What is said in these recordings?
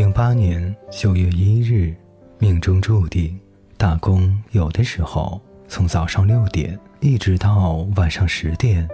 零八年九月一日，命中注定，打工有的时候从早上六点一直到晚上十点，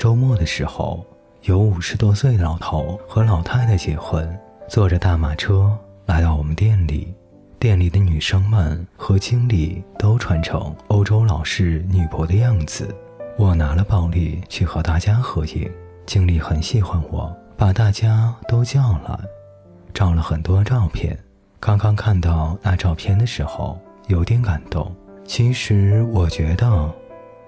周末的时候有五十多岁的老头和老太太结婚，坐着大马车来到我们店里，店里的女生们和经理都穿成欧洲老式女仆的样子，我拿了暴力去和大家合影，经理很喜欢我，把大家都叫来。照了很多照片，刚刚看到那照片的时候有点感动。其实我觉得，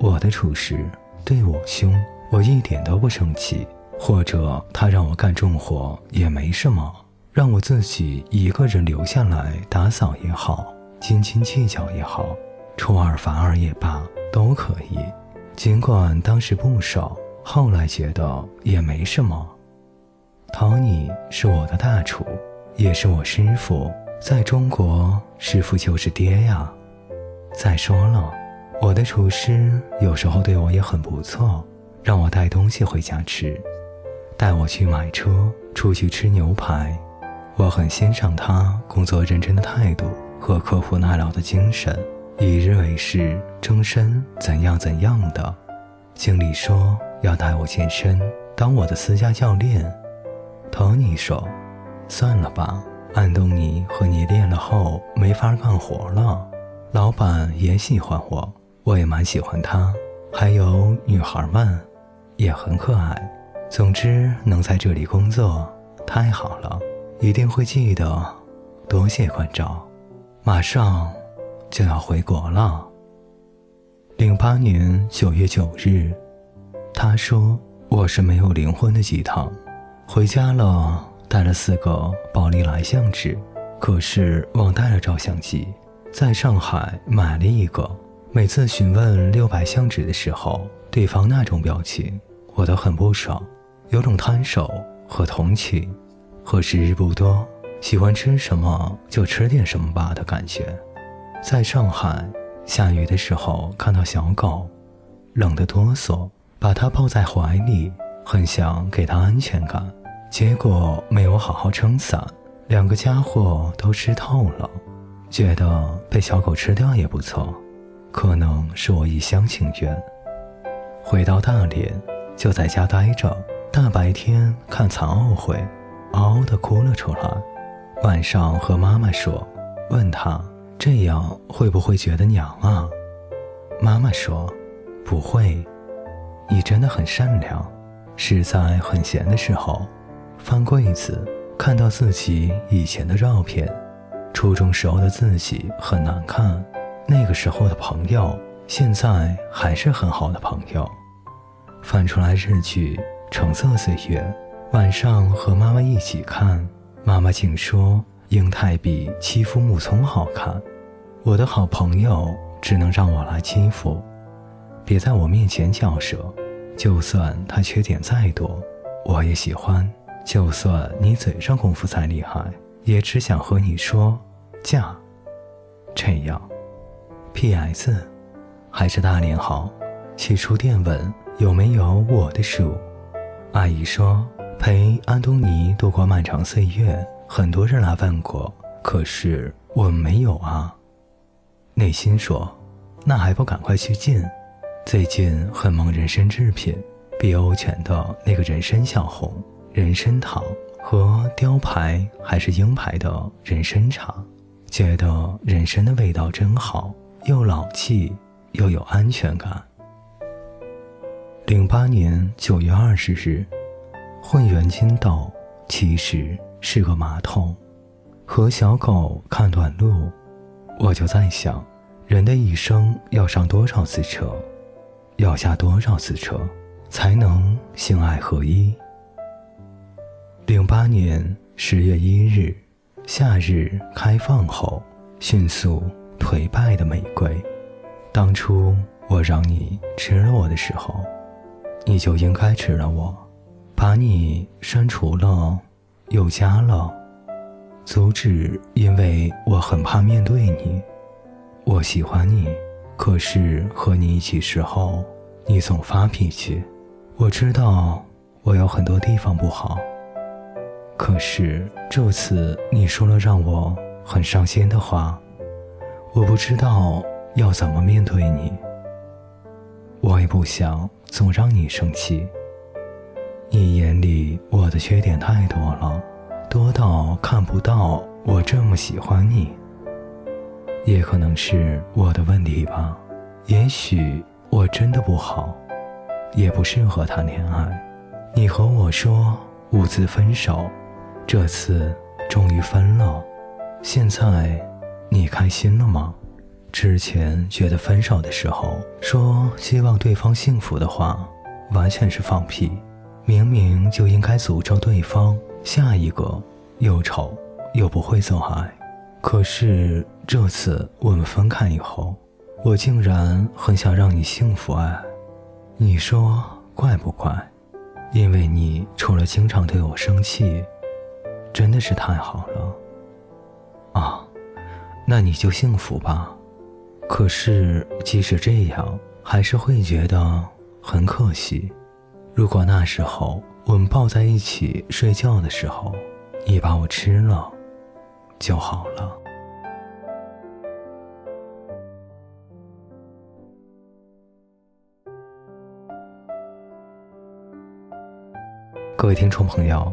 我的厨师对我凶，我一点都不生气；或者他让我干重活也没什么，让我自己一个人留下来打扫也好，斤斤计较也好，出尔反尔也罢，都可以。尽管当时不爽，后来觉得也没什么。陶尼是我的大厨，也是我师傅。在中国，师傅就是爹呀。再说了，我的厨师有时候对我也很不错，让我带东西回家吃，带我去买车，出去吃牛排。我很欣赏他工作认真的态度和刻苦耐劳的精神，一日为师，终身怎样怎样的。经理说要带我健身，当我的私家教练。托尼说：“算了吧，安东尼和你练了后没法干活了。老板也喜欢我，我也蛮喜欢他，还有女孩们也很可爱。总之，能在这里工作太好了，一定会记得。多谢关照，马上就要回国了。”零八年九月九日，他说：“我是没有灵魂的鸡汤。”回家了，带了四个宝丽来相纸，可是忘带了照相机。在上海买了一个，每次询问六百相纸的时候，对方那种表情，我都很不爽，有种摊手和同情，和时日不多，喜欢吃什么就吃点什么吧的感觉。在上海下雨的时候，看到小狗，冷得哆嗦，把它抱在怀里，很想给它安全感。结果没有好好撑伞，两个家伙都湿透了。觉得被小狗吃掉也不错，可能是我一厢情愿。回到大连，就在家待着。大白天看残奥会，嗷嗷的哭了出来。晚上和妈妈说，问她这样会不会觉得娘啊？妈妈说，不会，你真的很善良。是在很闲的时候。翻柜子，看到自己以前的照片，初中时候的自己很难看。那个时候的朋友，现在还是很好的朋友。翻出来日剧《橙色岁月》，晚上和妈妈一起看，妈妈竟说英泰比欺负木聪好看。我的好朋友只能让我来欺负，别在我面前嚼舌。就算他缺点再多，我也喜欢。就算你嘴上功夫再厉害，也只想和你说嫁。这样，P.S. 还是大连好。起初电问有没有我的书，阿姨说陪安东尼度过漫长岁月，很多人来问过，可是我没有啊。内心说，那还不赶快去进？最近很忙人参制品，碧欧泉的那个人参小红。人参糖和雕牌还是鹰牌的人参茶，觉得人参的味道真好，又老气又有安全感。零八年九月二十日，混元金豆其实是个马桶。和小狗看短路，我就在想，人的一生要上多少次车，要下多少次车，才能性爱合一？零八年十月一日，夏日开放后迅速颓败的玫瑰。当初我让你吃了我的时候，你就应该吃了我。把你删除了，又加了，阻止，因为我很怕面对你。我喜欢你，可是和你一起时候，你总发脾气。我知道我有很多地方不好。可是这次你说了让我很伤心的话，我不知道要怎么面对你。我也不想总让你生气。你眼里我的缺点太多了，多到看不到我这么喜欢你。也可能是我的问题吧，也许我真的不好，也不适合谈恋爱。你和我说五次分手，这次终于分了，现在你开心了吗？之前觉得分手的时候说希望对方幸福的话，完全是放屁。明明就应该诅咒对方下一个又丑又不会做爱，可是这次我们分开以后，我竟然很想让你幸福哎，你说怪不怪？因为你除了经常对我生气，真的是太好了。啊，那你就幸福吧。可是即使这样，还是会觉得很可惜。如果那时候我们抱在一起睡觉的时候，你把我吃了，就好了。各位听众朋友，